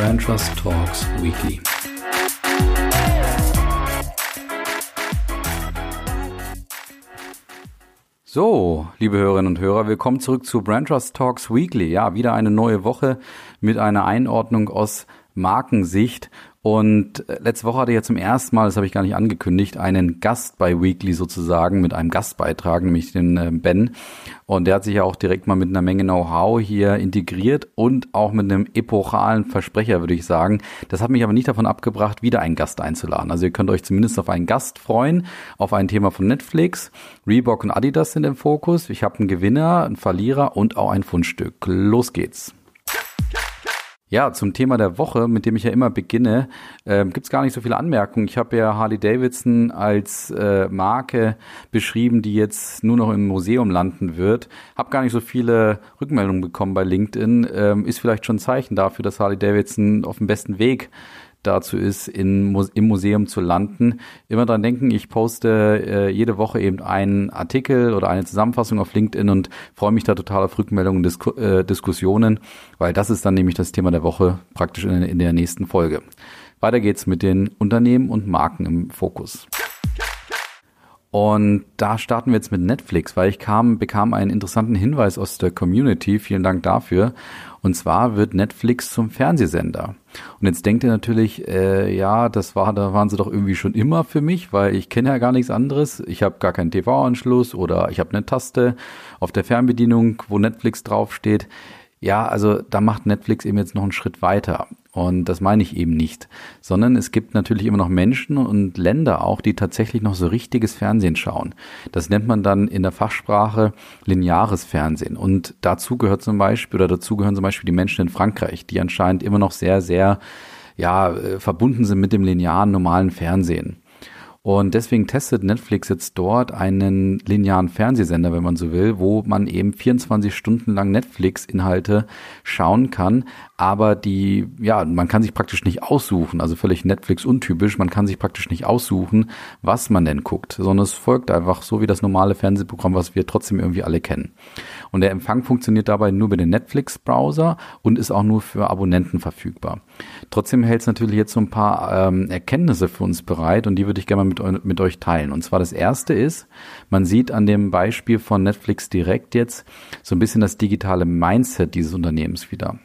Brand Trust Talks Weekly. So, liebe Hörerinnen und Hörer, willkommen zurück zu Brand Trust Talks Weekly. Ja, wieder eine neue Woche mit einer Einordnung aus Markensicht und äh, letzte Woche hatte ich ja zum ersten Mal, das habe ich gar nicht angekündigt, einen Gast bei Weekly sozusagen mit einem Gastbeitrag, nämlich den äh, Ben. Und der hat sich ja auch direkt mal mit einer Menge Know-how hier integriert und auch mit einem epochalen Versprecher, würde ich sagen. Das hat mich aber nicht davon abgebracht, wieder einen Gast einzuladen. Also ihr könnt euch zumindest auf einen Gast freuen, auf ein Thema von Netflix. Reebok und Adidas sind im Fokus. Ich habe einen Gewinner, einen Verlierer und auch ein Fundstück. Los geht's. Ja, zum Thema der Woche, mit dem ich ja immer beginne, äh, gibt es gar nicht so viele Anmerkungen. Ich habe ja Harley Davidson als äh, Marke beschrieben, die jetzt nur noch im Museum landen wird. Habe gar nicht so viele Rückmeldungen bekommen bei LinkedIn. Ähm, ist vielleicht schon ein Zeichen dafür, dass Harley Davidson auf dem besten Weg dazu ist, in, im Museum zu landen. Immer dran denken, ich poste äh, jede Woche eben einen Artikel oder eine Zusammenfassung auf LinkedIn und freue mich da total auf Rückmeldungen und Disku äh, Diskussionen, weil das ist dann nämlich das Thema der Woche praktisch in, in der nächsten Folge. Weiter geht's mit den Unternehmen und Marken im Fokus. Und da starten wir jetzt mit Netflix, weil ich kam, bekam einen interessanten Hinweis aus der Community. Vielen Dank dafür. Und zwar wird Netflix zum Fernsehsender. Und jetzt denkt ihr natürlich, äh, ja, das war, da waren sie doch irgendwie schon immer für mich, weil ich kenne ja gar nichts anderes. Ich habe gar keinen TV-Anschluss oder ich habe eine Taste auf der Fernbedienung, wo Netflix draufsteht. Ja, also da macht Netflix eben jetzt noch einen Schritt weiter. Und das meine ich eben nicht, sondern es gibt natürlich immer noch Menschen und Länder auch, die tatsächlich noch so richtiges Fernsehen schauen. Das nennt man dann in der Fachsprache lineares Fernsehen. Und dazu gehört zum Beispiel, oder dazu gehören zum Beispiel die Menschen in Frankreich, die anscheinend immer noch sehr, sehr, ja, äh, verbunden sind mit dem linearen normalen Fernsehen. Und deswegen testet Netflix jetzt dort einen linearen Fernsehsender, wenn man so will, wo man eben 24 Stunden lang Netflix-Inhalte schauen kann. Aber die, ja, man kann sich praktisch nicht aussuchen, also völlig Netflix untypisch, man kann sich praktisch nicht aussuchen, was man denn guckt, sondern es folgt einfach so wie das normale Fernsehprogramm, was wir trotzdem irgendwie alle kennen. Und der Empfang funktioniert dabei nur über den Netflix-Browser und ist auch nur für Abonnenten verfügbar. Trotzdem hält es natürlich jetzt so ein paar ähm, Erkenntnisse für uns bereit und die würde ich gerne mal mit, mit euch teilen. Und zwar das erste ist, man sieht an dem Beispiel von Netflix direkt jetzt so ein bisschen das digitale Mindset dieses Unternehmens wieder.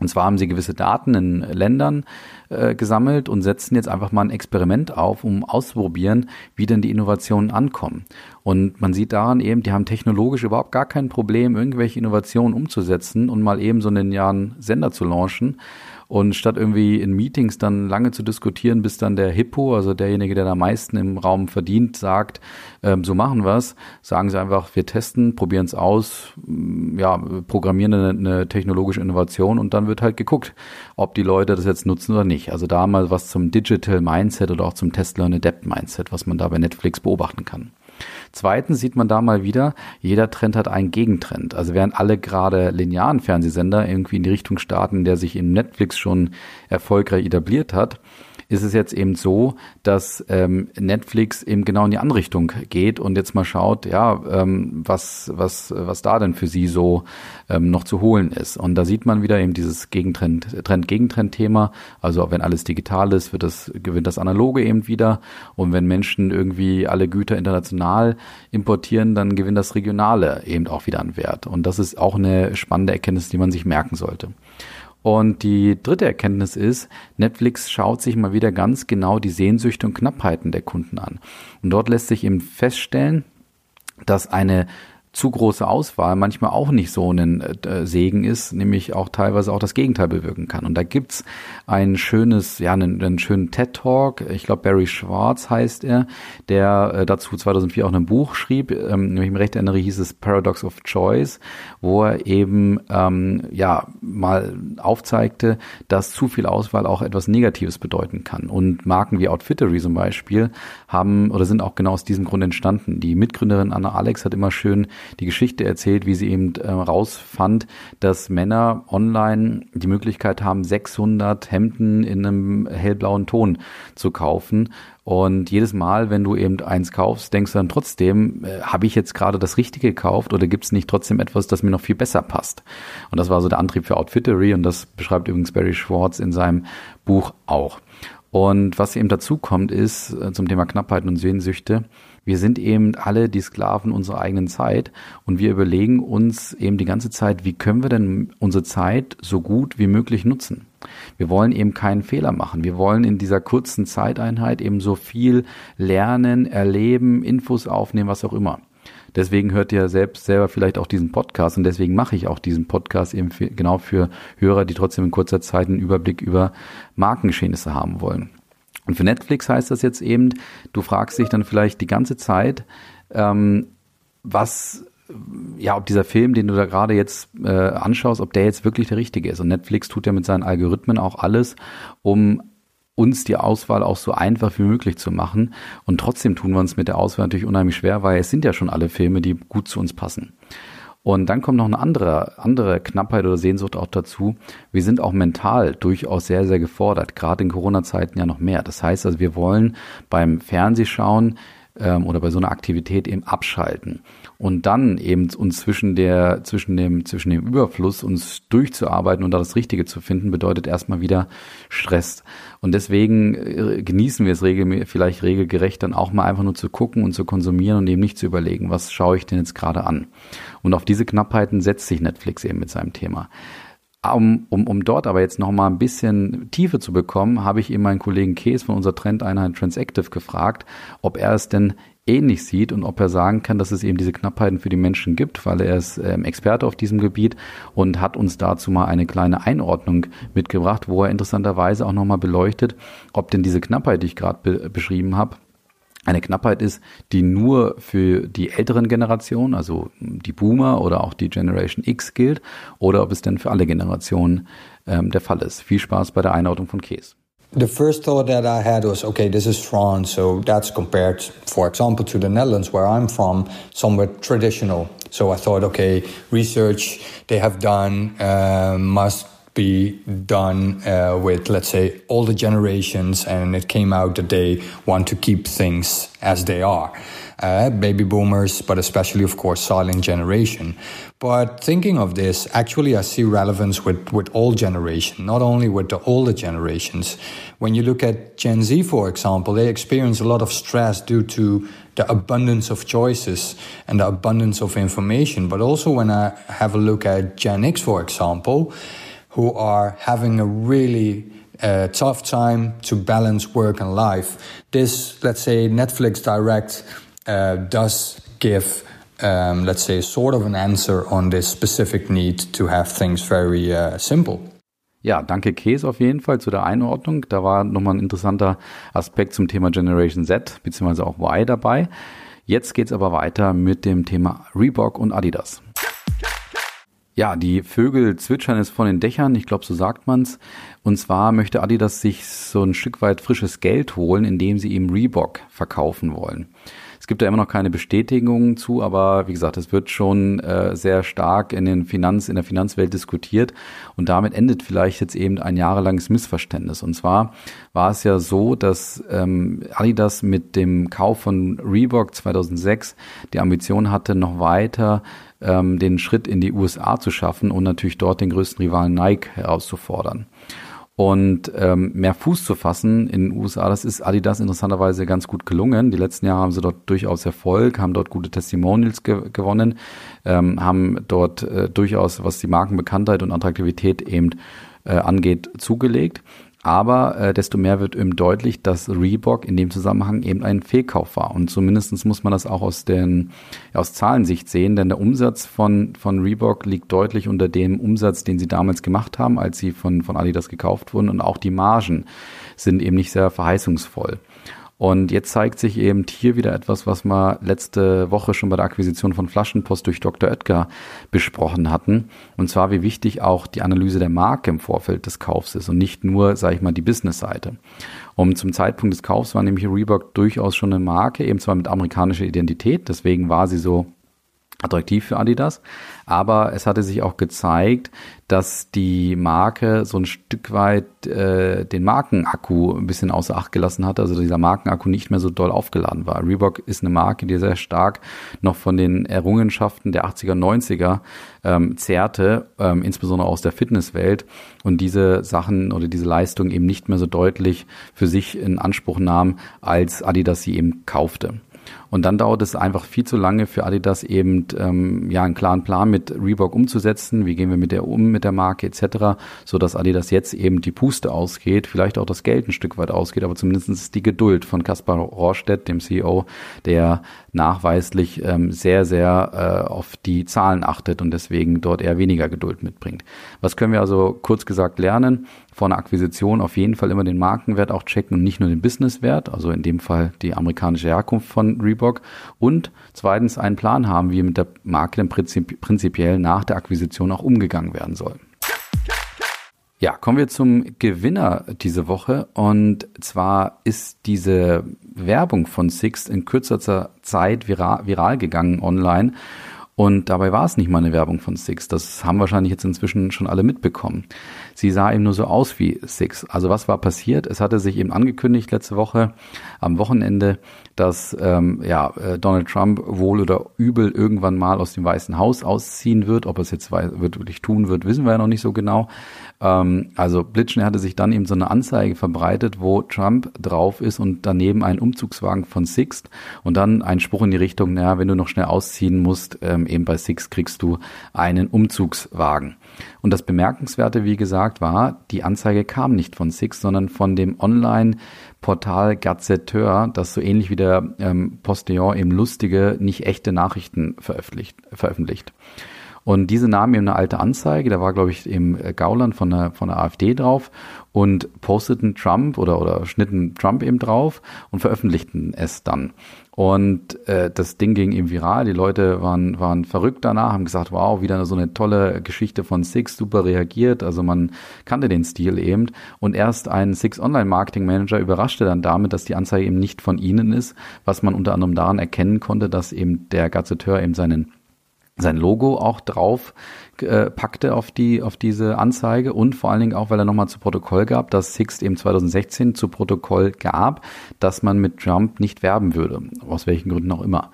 Und zwar haben sie gewisse Daten in Ländern äh, gesammelt und setzen jetzt einfach mal ein Experiment auf, um auszuprobieren, wie denn die Innovationen ankommen. Und man sieht daran eben, die haben technologisch überhaupt gar kein Problem, irgendwelche Innovationen umzusetzen und mal eben so einen Jahren Sender zu launchen. Und statt irgendwie in Meetings dann lange zu diskutieren, bis dann der Hippo, also derjenige, der am meisten im Raum verdient, sagt, ähm, so machen wir's, sagen sie einfach, wir testen, probieren es aus, mm, ja, programmieren eine, eine technologische Innovation und dann wird halt geguckt, ob die Leute das jetzt nutzen oder nicht. Also da mal was zum Digital Mindset oder auch zum Tesla und Adapt Mindset, was man da bei Netflix beobachten kann. Zweitens sieht man da mal wieder, jeder Trend hat einen Gegentrend. Also während alle gerade linearen Fernsehsender irgendwie in die Richtung starten, der sich in Netflix schon erfolgreich etabliert hat, ist es jetzt eben so, dass ähm, Netflix eben genau in die andere Richtung geht und jetzt mal schaut, ja, ähm, was, was, was da denn für sie so ähm, noch zu holen ist. Und da sieht man wieder eben dieses Gegentrend, Trend-Gegentrend-Thema. Also wenn alles digital ist, wird das, gewinnt das Analoge eben wieder. Und wenn Menschen irgendwie alle Güter international importieren, dann gewinnt das Regionale eben auch wieder an Wert. Und das ist auch eine spannende Erkenntnis, die man sich merken sollte. Und die dritte Erkenntnis ist, Netflix schaut sich mal wieder ganz genau die Sehnsüchte und Knappheiten der Kunden an. Und dort lässt sich eben feststellen, dass eine zu große Auswahl manchmal auch nicht so ein äh, Segen ist, nämlich auch teilweise auch das Gegenteil bewirken kann. Und da gibt's ein schönes, ja, einen, einen schönen TED-Talk, ich glaube Barry Schwartz heißt er, der äh, dazu 2004 auch ein Buch schrieb, ähm, wenn ich mich recht erinnere, hieß es Paradox of Choice, wo er eben ähm, ja mal aufzeigte, dass zu viel Auswahl auch etwas Negatives bedeuten kann. Und Marken wie Outfittery zum Beispiel haben oder sind auch genau aus diesem Grund entstanden. Die Mitgründerin Anna Alex hat immer schön die Geschichte erzählt, wie sie eben äh, rausfand, dass Männer online die Möglichkeit haben, 600 Hemden in einem hellblauen Ton zu kaufen und jedes Mal, wenn du eben eins kaufst, denkst du dann trotzdem, äh, habe ich jetzt gerade das Richtige gekauft oder gibt es nicht trotzdem etwas, das mir noch viel besser passt? Und das war so der Antrieb für Outfittery und das beschreibt übrigens Barry Schwartz in seinem Buch auch. Und was eben dazu kommt, ist äh, zum Thema Knappheit und Sehnsüchte, wir sind eben alle die Sklaven unserer eigenen Zeit und wir überlegen uns eben die ganze Zeit, wie können wir denn unsere Zeit so gut wie möglich nutzen? Wir wollen eben keinen Fehler machen. Wir wollen in dieser kurzen Zeiteinheit eben so viel lernen, erleben, Infos aufnehmen, was auch immer. Deswegen hört ihr selbst selber vielleicht auch diesen Podcast und deswegen mache ich auch diesen Podcast eben für, genau für Hörer, die trotzdem in kurzer Zeit einen Überblick über Markengeschehnisse haben wollen. Und für Netflix heißt das jetzt eben, du fragst dich dann vielleicht die ganze Zeit, ähm, was ja, ob dieser Film, den du da gerade jetzt äh, anschaust, ob der jetzt wirklich der richtige ist. Und Netflix tut ja mit seinen Algorithmen auch alles, um uns die Auswahl auch so einfach wie möglich zu machen. Und trotzdem tun wir uns mit der Auswahl natürlich unheimlich schwer, weil es sind ja schon alle Filme, die gut zu uns passen. Und dann kommt noch eine andere, andere Knappheit oder Sehnsucht auch dazu. Wir sind auch mental durchaus sehr, sehr gefordert, gerade in Corona-Zeiten ja noch mehr. Das heißt also, wir wollen beim Fernsehschauen ähm, oder bei so einer Aktivität eben abschalten und dann eben uns zwischen der zwischen dem zwischen dem Überfluss uns durchzuarbeiten und da das Richtige zu finden bedeutet erstmal wieder Stress. Und deswegen äh, genießen wir es regel, vielleicht regelgerecht dann auch mal einfach nur zu gucken und zu konsumieren und eben nicht zu überlegen was schaue ich denn jetzt gerade an. Und auf diese Knappheiten setzt sich Netflix eben mit seinem Thema. Um, um, um dort aber jetzt noch mal ein bisschen Tiefe zu bekommen, habe ich eben meinen Kollegen Kees von unserer Trendeinheit Transactive gefragt, ob er es denn ähnlich sieht und ob er sagen kann, dass es eben diese Knappheiten für die Menschen gibt, weil er ist ähm, Experte auf diesem Gebiet und hat uns dazu mal eine kleine Einordnung mitgebracht, wo er interessanterweise auch nochmal beleuchtet, ob denn diese Knappheit, die ich gerade be beschrieben habe, eine Knappheit ist, die nur für die älteren Generationen, also die Boomer oder auch die Generation X gilt, oder ob es denn für alle Generationen ähm, der Fall ist. Viel Spaß bei der Einordnung von Case. The first thought that I had was, okay, this is France, so that's compared, for example, to the Netherlands, where I'm from, somewhat traditional. So I thought, okay, research they have done uh, must be done uh, with, let's say, all the generations, and it came out that they want to keep things as they are uh, baby boomers, but especially, of course, silent generation. But thinking of this, actually, I see relevance with, with all generations, not only with the older generations. When you look at Gen Z, for example, they experience a lot of stress due to the abundance of choices and the abundance of information. But also, when I have a look at Gen X, for example, who are having a really uh, tough time to balance work and life. This, let's say, Netflix Direct uh, does give, um, let's say, sort of an answer on this specific need to have things very uh, simple. Ja, danke Käse auf jeden Fall zu der Einordnung. Da war nochmal ein interessanter Aspekt zum Thema Generation Z beziehungsweise auch Y dabei. Jetzt geht's aber weiter mit dem Thema Reebok und Adidas. Ja, die Vögel zwitschern es von den Dächern, ich glaube, so sagt man's. Und zwar möchte Adidas sich so ein Stück weit frisches Geld holen, indem sie ihm Reebok verkaufen wollen. Es gibt da immer noch keine Bestätigungen zu, aber wie gesagt, es wird schon äh, sehr stark in den Finanz, in der Finanzwelt diskutiert und damit endet vielleicht jetzt eben ein jahrelanges Missverständnis. Und zwar war es ja so, dass ähm, Adidas mit dem Kauf von Reebok 2006 die Ambition hatte, noch weiter ähm, den Schritt in die USA zu schaffen und natürlich dort den größten Rivalen Nike herauszufordern und ähm, mehr Fuß zu fassen in den USA. Das ist Adidas interessanterweise ganz gut gelungen. Die letzten Jahre haben sie dort durchaus Erfolg, haben dort gute Testimonials ge gewonnen, ähm, haben dort äh, durchaus, was die Markenbekanntheit und Attraktivität eben äh, angeht, zugelegt. Aber äh, desto mehr wird eben deutlich, dass Reebok in dem Zusammenhang eben ein Fehlkauf war. Und zumindestens muss man das auch aus, den, aus Zahlensicht sehen, denn der Umsatz von, von Reebok liegt deutlich unter dem Umsatz, den sie damals gemacht haben, als sie von, von Adidas gekauft wurden. Und auch die Margen sind eben nicht sehr verheißungsvoll. Und jetzt zeigt sich eben hier wieder etwas, was wir letzte Woche schon bei der Akquisition von Flaschenpost durch Dr. Oetker besprochen hatten. Und zwar, wie wichtig auch die Analyse der Marke im Vorfeld des Kaufs ist und nicht nur, sage ich mal, die Business-Seite. Und zum Zeitpunkt des Kaufs war nämlich Reebok durchaus schon eine Marke, eben zwar mit amerikanischer Identität, deswegen war sie so attraktiv für Adidas. Aber es hatte sich auch gezeigt, dass die Marke so ein Stück weit äh, den Markenakku ein bisschen außer Acht gelassen hat, also dieser Markenakku nicht mehr so doll aufgeladen war. Reebok ist eine Marke, die sehr stark noch von den Errungenschaften der 80er, 90er ähm, zehrte, ähm, insbesondere aus der Fitnesswelt und diese Sachen oder diese Leistung eben nicht mehr so deutlich für sich in Anspruch nahm, als Adidas sie eben kaufte. Und dann dauert es einfach viel zu lange für Adidas eben ähm, ja einen klaren Plan mit Reebok umzusetzen. Wie gehen wir mit der um, mit der Marke etc., so dass Adidas jetzt eben die Puste ausgeht, vielleicht auch das Geld ein Stück weit ausgeht, aber zumindest die Geduld von Kaspar Rohrstedt, dem CEO, der nachweislich ähm, sehr, sehr äh, auf die Zahlen achtet und deswegen dort eher weniger Geduld mitbringt. Was können wir also kurz gesagt lernen? vor einer Akquisition auf jeden Fall immer den Markenwert auch checken und nicht nur den Businesswert, also in dem Fall die amerikanische Herkunft von Reebok. Und zweitens einen Plan haben, wie mit der Marke dann prinzip prinzipiell nach der Akquisition auch umgegangen werden soll. Ja, kommen wir zum Gewinner diese Woche. Und zwar ist diese Werbung von Sixt in kürzester Zeit viral, viral gegangen online. Und dabei war es nicht mal eine Werbung von Six. Das haben wahrscheinlich jetzt inzwischen schon alle mitbekommen. Sie sah eben nur so aus wie Six. Also was war passiert? Es hatte sich eben angekündigt letzte Woche am Wochenende, dass ähm, ja, äh, Donald Trump wohl oder übel irgendwann mal aus dem Weißen Haus ausziehen wird. Ob er es jetzt wirklich tun wird, wissen wir ja noch nicht so genau. Ähm, also Blitzschnell hatte sich dann eben so eine Anzeige verbreitet, wo Trump drauf ist und daneben ein Umzugswagen von Sixt und dann ein Spruch in die Richtung, naja, wenn du noch schnell ausziehen musst, ähm, eben bei Sixt kriegst du einen Umzugswagen. Und das Bemerkenswerte, wie gesagt, war, die Anzeige kam nicht von Sixt, sondern von dem Online-Portal Gazetteur, das so ähnlich wie der ähm, Postillon eben lustige, nicht echte Nachrichten veröffentlicht. veröffentlicht. Und diese nahmen eben eine alte Anzeige, da war, glaube ich, eben Gauland von der, von der AfD drauf und posteten Trump oder, oder schnitten Trump eben drauf und veröffentlichten es dann. Und äh, das Ding ging eben viral. Die Leute waren, waren verrückt danach, haben gesagt, wow, wieder so eine tolle Geschichte von Six, super reagiert. Also man kannte den Stil eben. Und erst ein Six Online Marketing Manager überraschte dann damit, dass die Anzeige eben nicht von ihnen ist, was man unter anderem daran erkennen konnte, dass eben der Gazetteur eben seinen sein Logo auch drauf äh, packte auf die auf diese Anzeige und vor allen Dingen auch, weil er nochmal zu Protokoll gab, dass Sixt eben 2016 zu Protokoll gab, dass man mit Trump nicht werben würde, aus welchen Gründen auch immer.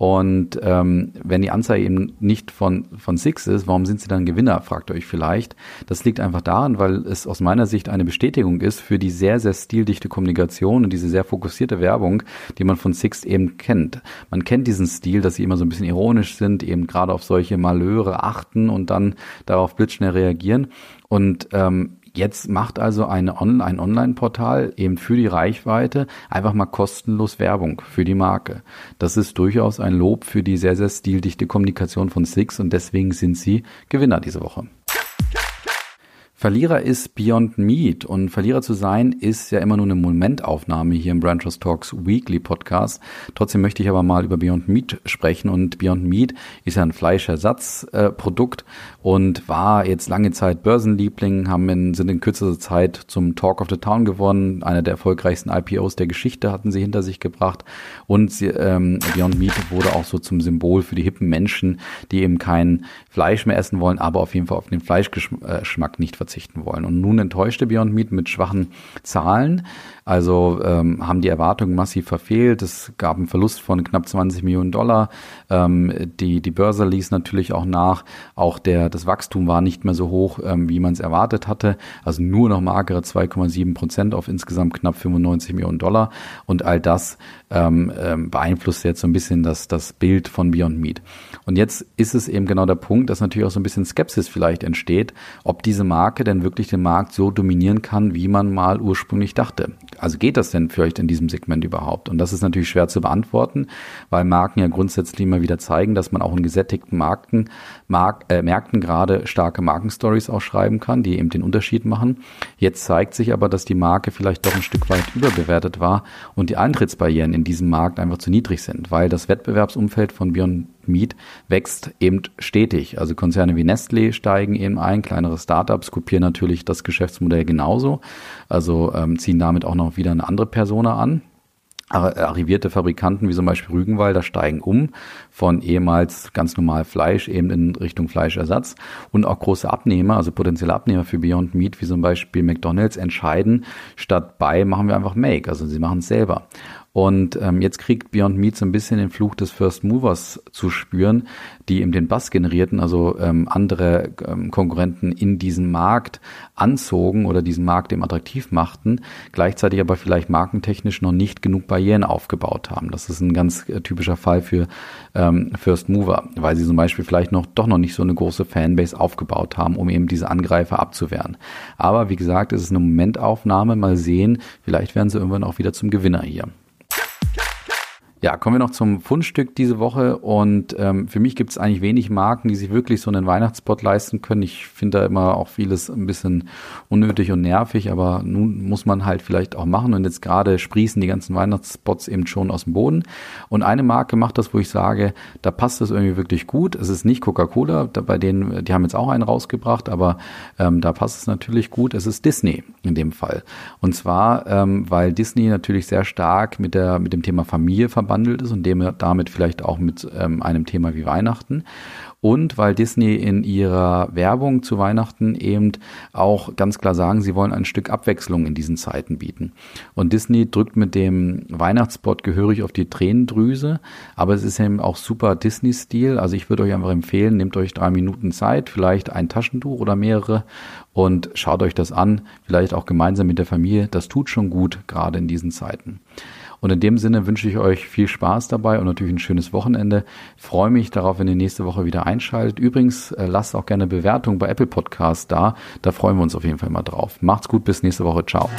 Und ähm, wenn die Anzeige eben nicht von, von Six ist, warum sind sie dann Gewinner, fragt ihr euch vielleicht. Das liegt einfach daran, weil es aus meiner Sicht eine Bestätigung ist für die sehr, sehr stildichte Kommunikation und diese sehr fokussierte Werbung, die man von Six eben kennt. Man kennt diesen Stil, dass sie immer so ein bisschen ironisch sind, eben gerade auf solche Malheure achten und dann darauf blitzschnell reagieren. Und ähm, Jetzt macht also eine On ein Online-Portal eben für die Reichweite einfach mal kostenlos Werbung für die Marke. Das ist durchaus ein Lob für die sehr, sehr stildichte Kommunikation von Six und deswegen sind sie Gewinner diese Woche. Verlierer ist Beyond Meat und Verlierer zu sein ist ja immer nur eine Momentaufnahme hier im Brand Trust Talks Weekly Podcast. Trotzdem möchte ich aber mal über Beyond Meat sprechen und Beyond Meat ist ja ein Fleischersatzprodukt und war jetzt lange Zeit Börsenliebling, haben in, sind in kürzester Zeit zum Talk of the Town gewonnen. Einer der erfolgreichsten IPOs der Geschichte hatten sie hinter sich gebracht und sie, ähm, Beyond Meat wurde auch so zum Symbol für die hippen Menschen, die eben kein Fleisch mehr essen wollen, aber auf jeden Fall auf den Fleischgeschmack nicht verzichten verzichten wollen. Und nun enttäuschte Beyond Meat mit schwachen Zahlen. Also ähm, haben die Erwartungen massiv verfehlt. Es gab einen Verlust von knapp 20 Millionen Dollar. Ähm, die, die Börse ließ natürlich auch nach. Auch der, das Wachstum war nicht mehr so hoch, ähm, wie man es erwartet hatte. Also nur noch magere 2,7 Prozent auf insgesamt knapp 95 Millionen Dollar. Und all das ähm, ähm, beeinflusst jetzt so ein bisschen das, das Bild von Beyond Meat. Und jetzt ist es eben genau der Punkt, dass natürlich auch so ein bisschen Skepsis vielleicht entsteht, ob diese Marke denn wirklich den Markt so dominieren kann, wie man mal ursprünglich dachte. Also geht das denn vielleicht in diesem Segment überhaupt? Und das ist natürlich schwer zu beantworten, weil Marken ja grundsätzlich immer wieder zeigen, dass man auch in gesättigten Marken, Mark, äh, Märkten gerade starke Markenstories auch schreiben kann, die eben den Unterschied machen. Jetzt zeigt sich aber, dass die Marke vielleicht doch ein Stück weit überbewertet war und die Eintrittsbarrieren in diesem Markt einfach zu niedrig sind, weil das Wettbewerbsumfeld von Beyond Meat wächst eben stetig. Also Konzerne wie Nestlé steigen eben ein, kleinere Startups kopieren natürlich das Geschäftsmodell genauso, also ähm, ziehen damit auch noch wieder eine andere Persona an. arrivierte Fabrikanten wie zum Beispiel Rügenwalder steigen um von ehemals ganz normal Fleisch eben in Richtung Fleischersatz und auch große Abnehmer, also potenzielle Abnehmer für Beyond Meat wie zum Beispiel McDonald's entscheiden, statt bei machen wir einfach Make, also sie machen es selber. Und ähm, jetzt kriegt Beyond Meat so ein bisschen den Fluch des First Movers zu spüren, die eben den Bass generierten, also ähm, andere ähm, Konkurrenten in diesen Markt anzogen oder diesen Markt eben attraktiv machten, gleichzeitig aber vielleicht markentechnisch noch nicht genug Barrieren aufgebaut haben. Das ist ein ganz äh, typischer Fall für ähm, First Mover, weil sie zum Beispiel vielleicht noch doch noch nicht so eine große Fanbase aufgebaut haben, um eben diese Angreifer abzuwehren. Aber wie gesagt, es ist eine Momentaufnahme. Mal sehen, vielleicht werden sie irgendwann auch wieder zum Gewinner hier. Ja, kommen wir noch zum Fundstück diese Woche und ähm, für mich gibt es eigentlich wenig Marken, die sich wirklich so einen Weihnachtsspot leisten können. Ich finde da immer auch vieles ein bisschen unnötig und nervig, aber nun muss man halt vielleicht auch machen und jetzt gerade sprießen die ganzen Weihnachtsspots eben schon aus dem Boden und eine Marke macht das, wo ich sage, da passt es irgendwie wirklich gut. Es ist nicht Coca-Cola, bei denen, die haben jetzt auch einen rausgebracht, aber ähm, da passt es natürlich gut. Es ist Disney in dem Fall und zwar, ähm, weil Disney natürlich sehr stark mit der mit dem Thema Familie verbandelt verbandelt ist und dem, damit vielleicht auch mit ähm, einem Thema wie Weihnachten. Und weil Disney in ihrer Werbung zu Weihnachten eben auch ganz klar sagen, sie wollen ein Stück Abwechslung in diesen Zeiten bieten. Und Disney drückt mit dem Weihnachtsspot gehörig auf die Tränendrüse, aber es ist eben auch super Disney-Stil. Also ich würde euch einfach empfehlen, nehmt euch drei Minuten Zeit, vielleicht ein Taschentuch oder mehrere und schaut euch das an, vielleicht auch gemeinsam mit der Familie. Das tut schon gut, gerade in diesen Zeiten. Und in dem Sinne wünsche ich euch viel Spaß dabei und natürlich ein schönes Wochenende. freue mich darauf, wenn ihr nächste Woche wieder einschaltet. Übrigens, äh, lasst auch gerne Bewertung bei Apple Podcasts da. Da freuen wir uns auf jeden Fall mal drauf. Macht's gut, bis nächste Woche. Ciao.